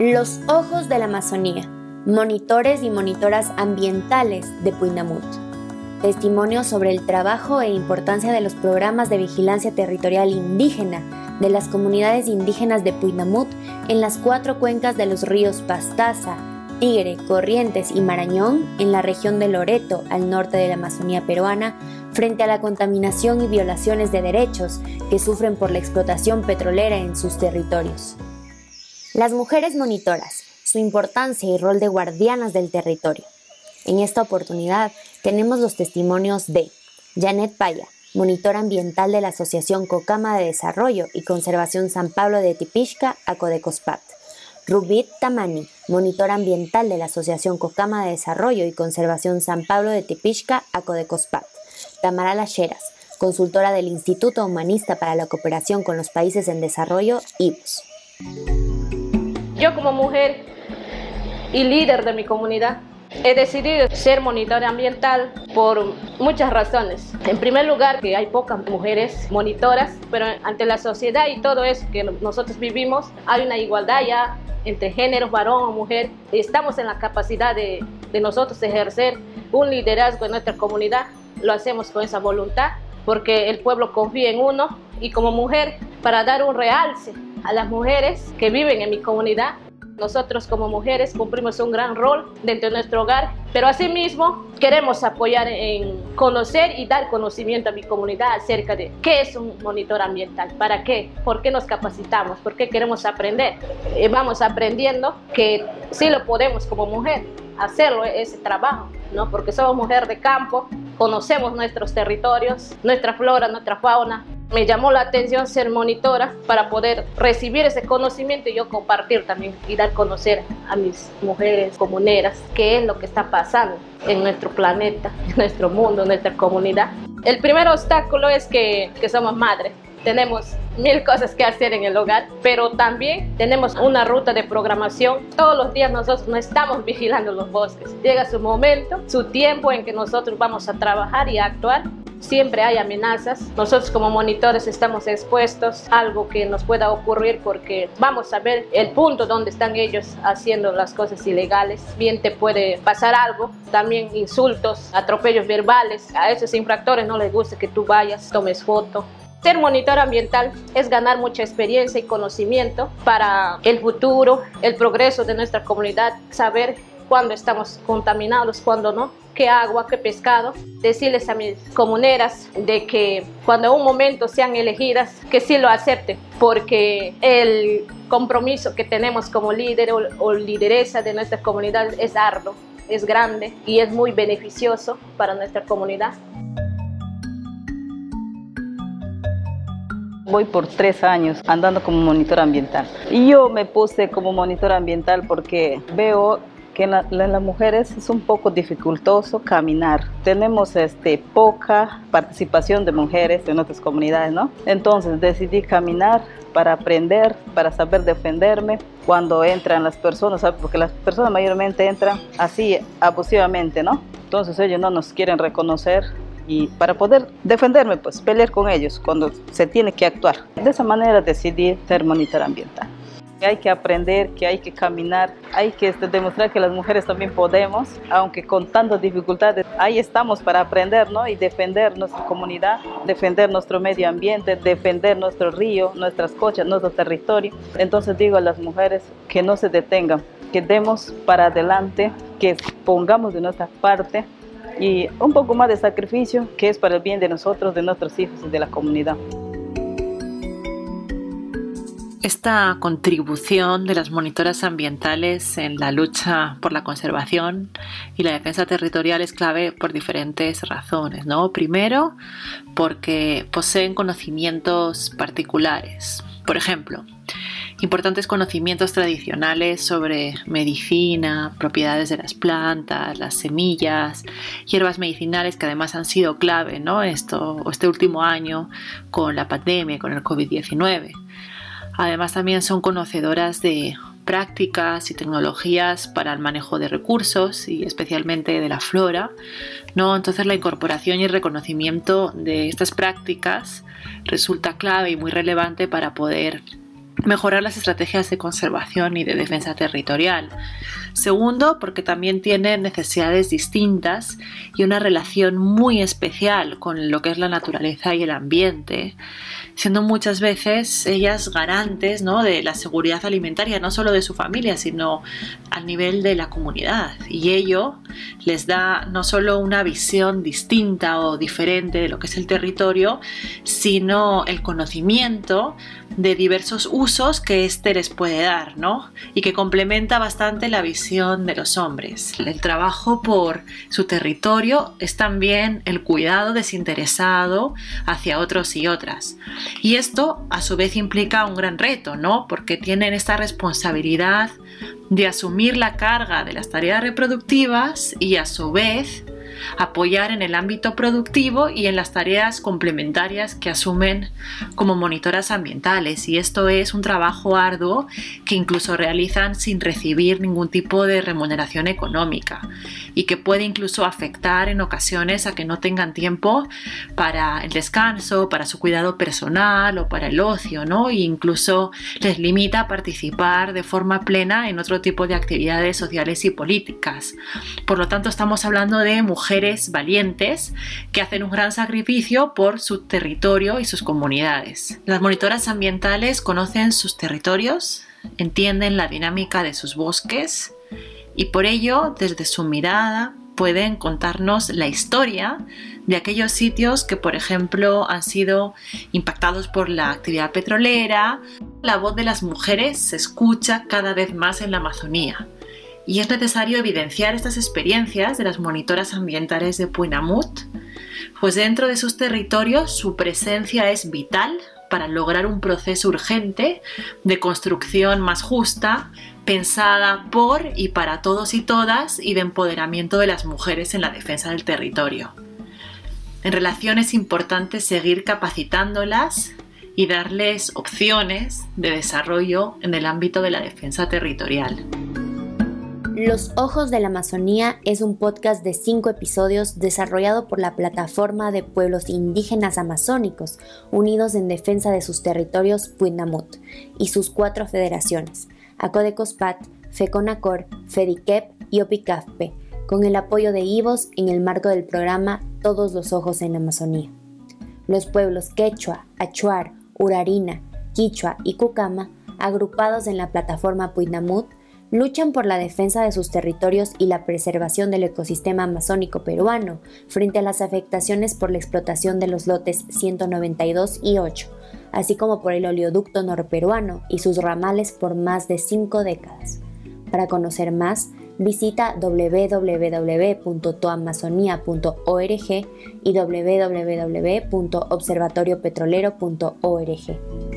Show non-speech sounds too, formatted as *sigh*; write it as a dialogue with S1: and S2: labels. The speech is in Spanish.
S1: Los Ojos de la Amazonía, monitores y monitoras ambientales de Puinamut. Testimonios sobre el trabajo e importancia de los programas de vigilancia territorial indígena de las comunidades indígenas de Puinamut en las cuatro cuencas de los ríos Pastaza, Tigre, Corrientes y Marañón en la región de Loreto, al norte de la Amazonía peruana, frente a la contaminación y violaciones de derechos que sufren por la explotación petrolera en sus territorios. Las mujeres monitoras, su importancia y rol de guardianas del territorio. En esta oportunidad tenemos los testimonios de Janet Paya, monitora ambiental de la Asociación Cocama de Desarrollo y Conservación San Pablo de Tipishka, Acodecospat. Rubit Tamani, monitora ambiental de la Asociación Cocama de Desarrollo y Conservación San Pablo de Tipishka, Acodecospat. Tamara Lacheras, consultora del Instituto Humanista para la Cooperación con los Países en Desarrollo, IBUS.
S2: Yo como mujer y líder de mi comunidad He decidido ser monitora ambiental por muchas razones. En primer lugar, que hay pocas mujeres monitoras, pero ante la sociedad y todo eso que nosotros vivimos, hay una igualdad ya entre géneros, varón o mujer. Estamos en la capacidad de, de nosotros ejercer un liderazgo en nuestra comunidad. Lo hacemos con esa voluntad porque el pueblo confía en uno y como mujer, para dar un realce a las mujeres que viven en mi comunidad. Nosotros como mujeres cumplimos un gran rol dentro de nuestro hogar, pero asimismo queremos apoyar en conocer y dar conocimiento a mi comunidad acerca de qué es un monitor ambiental, para qué, por qué nos capacitamos, por qué queremos aprender. Eh, vamos aprendiendo que sí lo podemos como mujer hacerlo ese trabajo, ¿no? Porque somos mujer de campo, conocemos nuestros territorios, nuestra flora, nuestra fauna, me llamó la atención ser monitora para poder recibir ese conocimiento y yo compartir también y dar a conocer a mis mujeres comuneras qué es lo que está pasando en nuestro planeta, *laughs* en nuestro mundo, en nuestra comunidad. El primer obstáculo es que, que somos madres. Tenemos mil cosas que hacer en el hogar, pero también tenemos una ruta de programación. Todos los días nosotros no estamos *laughs* vigilando los bosques. Llega su momento, su tiempo en que nosotros vamos a trabajar y a actuar siempre hay amenazas. Nosotros como monitores estamos expuestos a algo que nos pueda ocurrir porque vamos a ver el punto donde están ellos haciendo las cosas ilegales. Bien te puede pasar algo, también insultos, atropellos verbales. A esos infractores no les gusta que tú vayas, tomes foto. Ser monitor ambiental es ganar mucha experiencia y conocimiento para el futuro, el progreso de nuestra comunidad, saber cuándo estamos contaminados, cuándo no qué agua, qué pescado. Decirles a mis comuneras de que cuando en un momento sean elegidas, que sí lo acepten, porque el compromiso que tenemos como líder o, lideresa de nuestra comunidad es arduo, es grande y es muy beneficioso para nuestra comunidad.
S3: Voy por tres años andando como monitor ambiental. Y yo me puse como monitor ambiental porque veo que en, las mujeres es un poco dificultoso caminar. Tenemos este, poca participación de mujeres en nuestras comunidades, ¿no? Entonces decidí caminar para aprender, para saber defenderme cuando entran las personas, porque las personas mayormente entran así abusivamente, ¿no? Entonces ellos no nos quieren reconocer y para poder defenderme, pues pelear con ellos cuando se tiene que actuar. De esa manera decidí ser monitor ambiental hay que aprender, que hay que caminar, hay que este, demostrar que las mujeres también podemos, aunque con tantas dificultades, ahí estamos para aprender ¿no? y defender nuestra comunidad, defender nuestro medio ambiente, defender nuestro río, nuestras cochas, nuestro territorio. Entonces digo a las mujeres que no se detengan, que demos para adelante, que pongamos de nuestra parte y un poco más de sacrificio que es para el bien de nosotros, de nuestros hijos y de la comunidad.
S4: Esta contribución de las monitoras ambientales en la lucha por la conservación y la defensa territorial es clave por diferentes razones. ¿no? Primero, porque poseen conocimientos particulares. Por ejemplo, importantes conocimientos tradicionales sobre medicina, propiedades de las plantas, las semillas, hierbas medicinales que además han sido clave ¿no? Esto, este último año con la pandemia, con el COVID-19. Además también son conocedoras de prácticas y tecnologías para el manejo de recursos y especialmente de la flora. ¿no? Entonces la incorporación y el reconocimiento de estas prácticas resulta clave y muy relevante para poder mejorar las estrategias de conservación y de defensa territorial. Segundo, porque también tienen necesidades distintas y una relación muy especial con lo que es la naturaleza y el ambiente, siendo muchas veces ellas garantes ¿no? de la seguridad alimentaria, no solo de su familia, sino al nivel de la comunidad. Y ello les da no solo una visión distinta o diferente de lo que es el territorio, sino el conocimiento de diversos usos que éste les puede dar, ¿no? Y que complementa bastante la visión de los hombres. El trabajo por su territorio es también el cuidado desinteresado hacia otros y otras. Y esto a su vez implica un gran reto, ¿no? Porque tienen esta responsabilidad de asumir la carga de las tareas reproductivas y a su vez apoyar en el ámbito productivo y en las tareas complementarias que asumen como monitoras ambientales. Y esto es un trabajo arduo que incluso realizan sin recibir ningún tipo de remuneración económica y que puede incluso afectar en ocasiones a que no tengan tiempo para el descanso, para su cuidado personal o para el ocio, ¿no? E incluso les limita a participar de forma plena en otro tipo de actividades sociales y políticas. Por lo tanto, estamos hablando de mujeres valientes que hacen un gran sacrificio por su territorio y sus comunidades. Las monitoras ambientales conocen sus territorios, entienden la dinámica de sus bosques y por ello, desde su mirada, pueden contarnos la historia de aquellos sitios que, por ejemplo, han sido impactados por la actividad petrolera. La voz de las mujeres se escucha cada vez más en la Amazonía. Y es necesario evidenciar estas experiencias de las monitoras ambientales de Puinamut, pues dentro de sus territorios su presencia es vital para lograr un proceso urgente de construcción más justa, pensada por y para todos y todas y de empoderamiento de las mujeres en la defensa del territorio. En relación es importante seguir capacitándolas y darles opciones de desarrollo en el ámbito de la defensa territorial.
S1: Los Ojos de la Amazonía es un podcast de cinco episodios desarrollado por la Plataforma de Pueblos Indígenas Amazónicos Unidos en Defensa de sus Territorios Puinamut y sus cuatro federaciones, Acodecospat, FECONACOR, FEDICEP y OPICAFPE, con el apoyo de IVOS en el marco del programa Todos los Ojos en la Amazonía. Los pueblos Quechua, Achuar, Urarina, Quichua y Cucama, agrupados en la plataforma Puinamut, luchan por la defensa de sus territorios y la preservación del ecosistema amazónico peruano frente a las afectaciones por la explotación de los lotes 192 y 8, así como por el oleoducto norperuano y sus ramales por más de cinco décadas. Para conocer más, visita www.toamazonia.org y www.observatoriopetrolero.org.